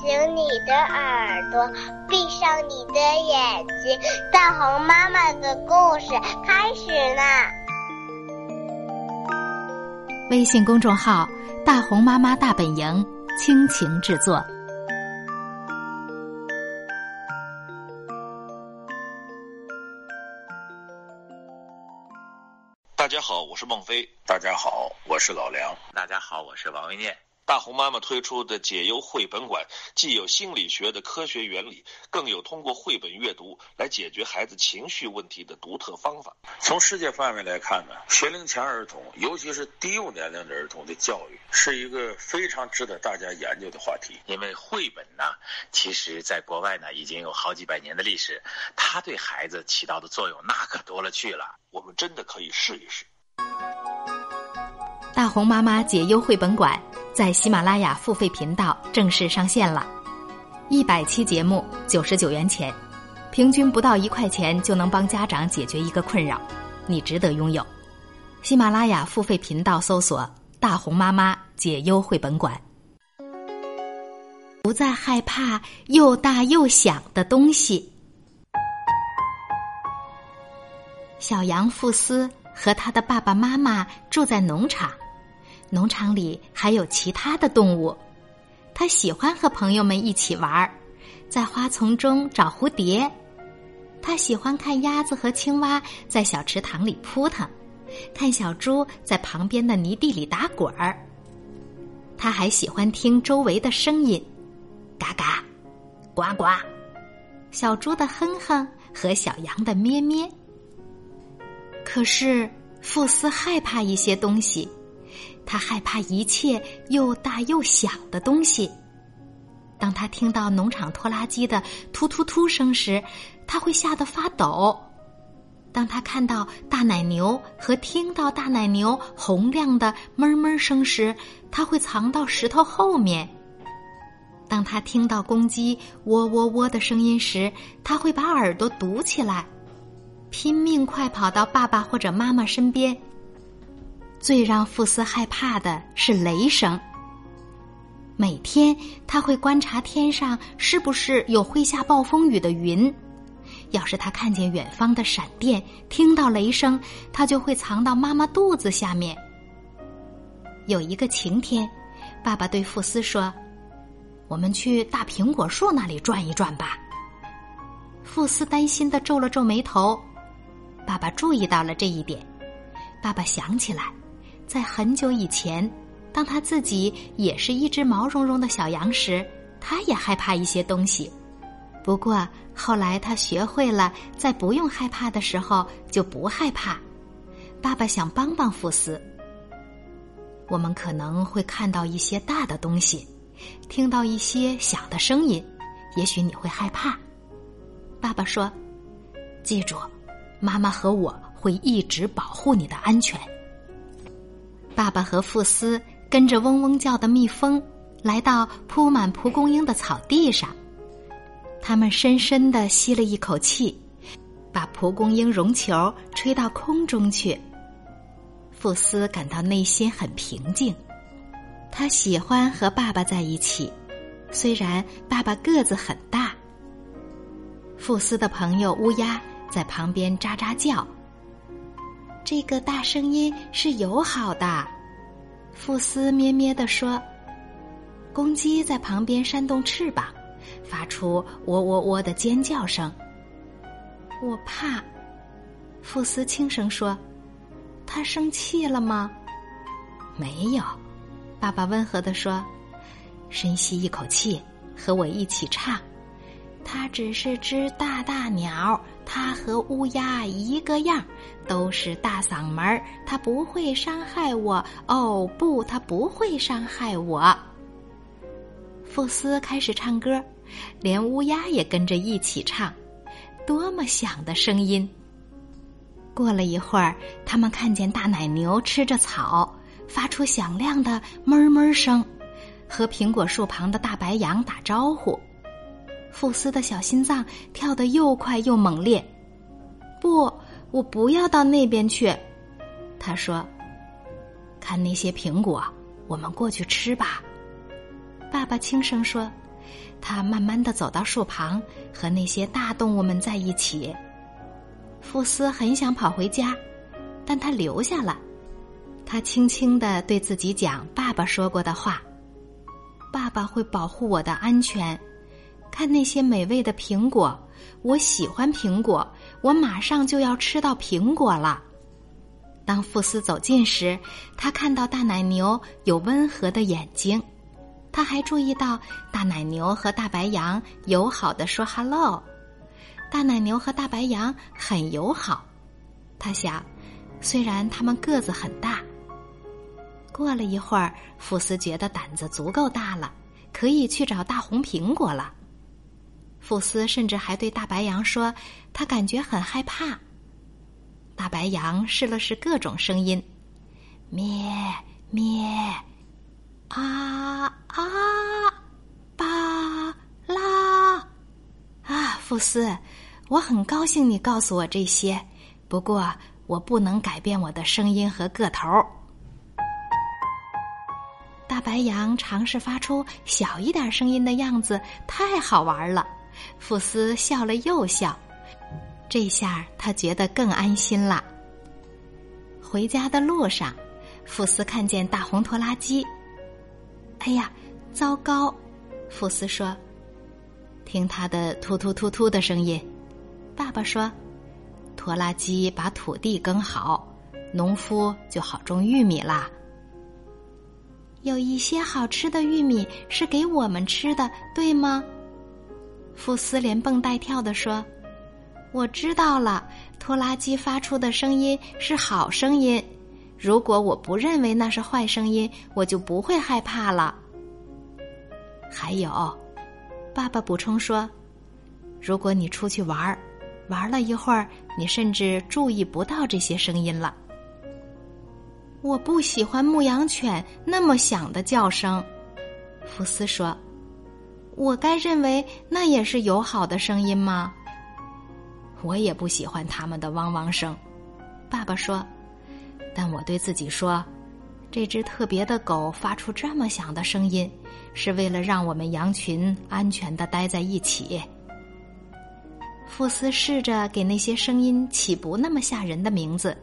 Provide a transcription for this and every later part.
醒你的耳朵，闭上你的眼睛，大红妈妈的故事开始啦！微信公众号“大红妈妈大本营”倾情制作。大家好，我是孟非。大家好，我是老梁。大家好，我是王维念。大红妈妈推出的解忧绘本馆，既有心理学的科学原理，更有通过绘本阅读来解决孩子情绪问题的独特方法。从世界范围来看呢，学龄前儿童，尤其是低幼年龄的儿童的教育，是一个非常值得大家研究的话题。因为绘本呢，其实在国外呢已经有好几百年的历史，它对孩子起到的作用那可多了去了。我们真的可以试一试。大红妈妈解忧绘本馆。在喜马拉雅付费频道正式上线了，一百期节目九十九元钱，平均不到一块钱就能帮家长解决一个困扰，你值得拥有。喜马拉雅付费频道搜索“大红妈妈解忧绘本馆”，不再害怕又大又响的东西。小羊富斯和他的爸爸妈妈住在农场。农场里还有其他的动物，他喜欢和朋友们一起玩儿，在花丛中找蝴蝶。他喜欢看鸭子和青蛙在小池塘里扑腾，看小猪在旁边的泥地里打滚儿。他还喜欢听周围的声音，嘎嘎，呱呱，小猪的哼哼和小羊的咩咩。可是，富斯害怕一些东西。他害怕一切又大又响的东西。当他听到农场拖拉机的突突突声时，他会吓得发抖；当他看到大奶牛和听到大奶牛洪亮的哞哞声时，他会藏到石头后面；当他听到公鸡喔喔喔的声音时，他会把耳朵堵起来，拼命快跑到爸爸或者妈妈身边。最让富斯害怕的是雷声。每天他会观察天上是不是有会下暴风雨的云。要是他看见远方的闪电，听到雷声，他就会藏到妈妈肚子下面。有一个晴天，爸爸对富斯说：“我们去大苹果树那里转一转吧。”富斯担心的皱了皱眉头。爸爸注意到了这一点。爸爸想起来。在很久以前，当他自己也是一只毛茸茸的小羊时，他也害怕一些东西。不过后来他学会了，在不用害怕的时候就不害怕。爸爸想帮帮福斯。我们可能会看到一些大的东西，听到一些小的声音，也许你会害怕。爸爸说：“记住，妈妈和我会一直保护你的安全。”爸爸和富斯跟着嗡嗡叫的蜜蜂，来到铺满蒲公英的草地上。他们深深的吸了一口气，把蒲公英绒球吹到空中去。富斯感到内心很平静，他喜欢和爸爸在一起，虽然爸爸个子很大。富斯的朋友乌鸦在旁边喳喳叫。这个大声音是友好的，富斯咩咩地说。公鸡在旁边扇动翅膀，发出喔喔喔的尖叫声。我怕，富斯轻声说：“他生气了吗？”没有，爸爸温和地说：“深吸一口气，和我一起唱。”它只是只大大鸟，它和乌鸦一个样，都是大嗓门儿。它不会伤害我，哦不，它不会伤害我。富斯开始唱歌，连乌鸦也跟着一起唱，多么响的声音！过了一会儿，他们看见大奶牛吃着草，发出响亮的哞哞声，和苹果树旁的大白羊打招呼。富斯的小心脏跳得又快又猛烈。不，我不要到那边去，他说。看那些苹果，我们过去吃吧。爸爸轻声说：“他慢慢的走到树旁，和那些大动物们在一起。富斯很想跑回家，但他留下了。他轻轻的对自己讲爸爸说过的话：“爸爸会保护我的安全。看那些美味的苹果，我喜欢苹果，我马上就要吃到苹果了。”当富斯走近时，他看到大奶牛有温和的眼睛。他还注意到大奶牛和大白羊友好的说 “hello”，大奶牛和大白羊很友好。他想，虽然他们个子很大。过了一会儿，福斯觉得胆子足够大了，可以去找大红苹果了。福斯甚至还对大白羊说，他感觉很害怕。大白羊试了试各种声音，咩咩。啊啊，巴拉啊，福斯，我很高兴你告诉我这些，不过我不能改变我的声音和个头。大白羊尝试发出小一点声音的样子，太好玩了。傅斯笑了又笑，这下他觉得更安心了。回家的路上，傅斯看见大红拖拉机。哎呀，糟糕！傅斯说：“听他的突突突突的声音。”爸爸说：“拖拉机把土地耕好，农夫就好种玉米啦。有一些好吃的玉米是给我们吃的，对吗？”福斯连蹦带跳地说：“我知道了，拖拉机发出的声音是好声音。”如果我不认为那是坏声音，我就不会害怕了。还有，爸爸补充说：“如果你出去玩儿，玩了一会儿，你甚至注意不到这些声音了。”我不喜欢牧羊犬那么响的叫声，福斯说：“我该认为那也是友好的声音吗？”我也不喜欢他们的汪汪声，爸爸说。但我对自己说，这只特别的狗发出这么响的声音，是为了让我们羊群安全的待在一起。富斯试着给那些声音起不那么吓人的名字，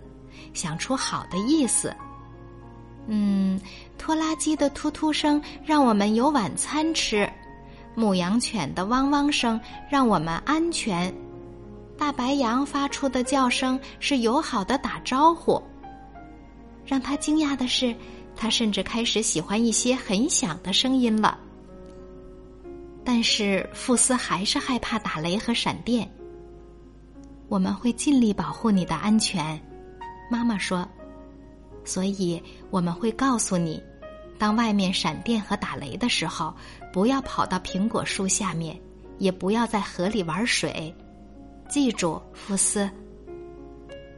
想出好的意思。嗯，拖拉机的突突声让我们有晚餐吃，牧羊犬的汪汪声让我们安全，大白羊发出的叫声是友好的打招呼。让他惊讶的是，他甚至开始喜欢一些很响的声音了。但是富斯还是害怕打雷和闪电。我们会尽力保护你的安全，妈妈说。所以我们会告诉你，当外面闪电和打雷的时候，不要跑到苹果树下面，也不要在河里玩水。记住，福斯。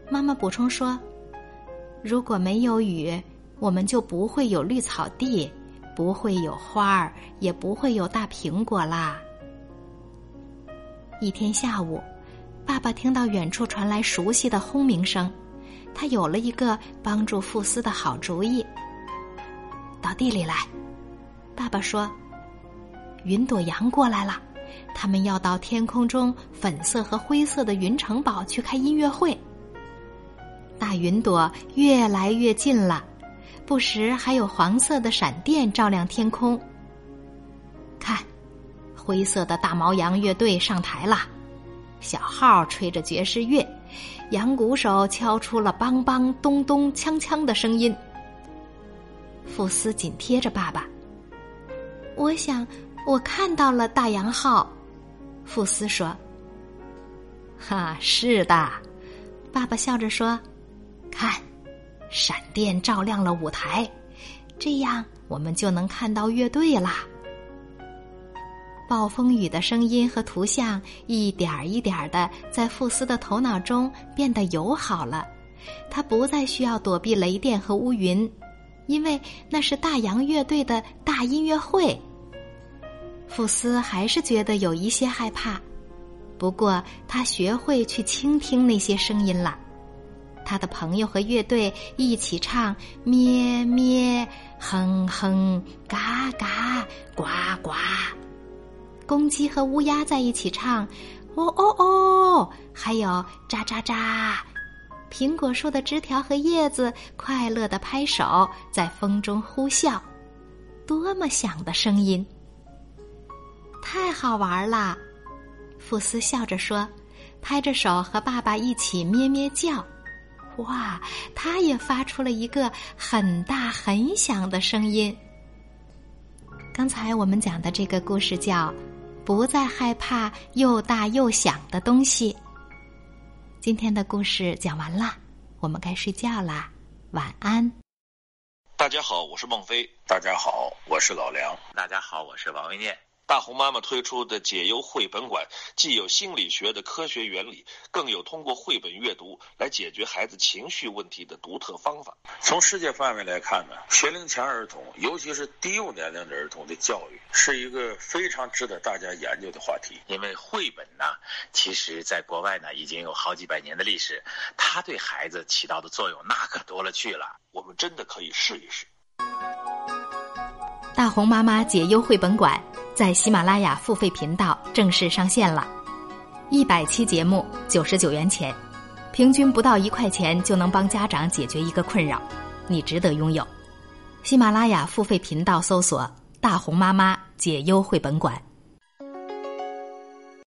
妈妈补充说。如果没有雨，我们就不会有绿草地，不会有花儿，也不会有大苹果啦。一天下午，爸爸听到远处传来熟悉的轰鸣声，他有了一个帮助富斯的好主意。到地里来，爸爸说：“云朵羊过来了，他们要到天空中粉色和灰色的云城堡去开音乐会。”大云朵越来越近了，不时还有黄色的闪电照亮天空。看，灰色的大毛羊乐队上台了，小号吹着爵士乐，羊鼓手敲出了梆梆咚咚锵锵的声音。富斯紧贴着爸爸，我想我看到了大洋号。富斯说：“哈，是的。”爸爸笑着说。看，闪电照亮了舞台，这样我们就能看到乐队啦。暴风雨的声音和图像一点一点的在富斯的头脑中变得友好了，他不再需要躲避雷电和乌云，因为那是大洋乐队的大音乐会。富斯还是觉得有一些害怕，不过他学会去倾听那些声音了。他的朋友和乐队一起唱咩咩、哼哼、嘎嘎、呱呱，公鸡和乌鸦在一起唱，哦哦哦，还有喳喳喳。苹果树的枝条和叶子快乐的拍手，在风中呼啸，多么响的声音！太好玩了，福斯笑着说，拍着手和爸爸一起咩咩叫。哇，他也发出了一个很大很响的声音。刚才我们讲的这个故事叫《不再害怕又大又响的东西》。今天的故事讲完了，我们该睡觉啦，晚安。大家好，我是孟非。大家好，我是老梁。大家好，我是王维念。大红妈妈推出的解忧绘本馆，既有心理学的科学原理，更有通过绘本阅读来解决孩子情绪问题的独特方法。从世界范围来看呢，学龄前儿童，尤其是低幼年龄的儿童的教育，是一个非常值得大家研究的话题。因为绘本呢，其实在国外呢已经有好几百年的历史，它对孩子起到的作用那可多了去了。我们真的可以试一试。大红妈妈解忧绘本馆。在喜马拉雅付费频道正式上线了，一百期节目九十九元钱，平均不到一块钱就能帮家长解决一个困扰，你值得拥有。喜马拉雅付费频道搜索“大红妈妈解忧绘本馆”。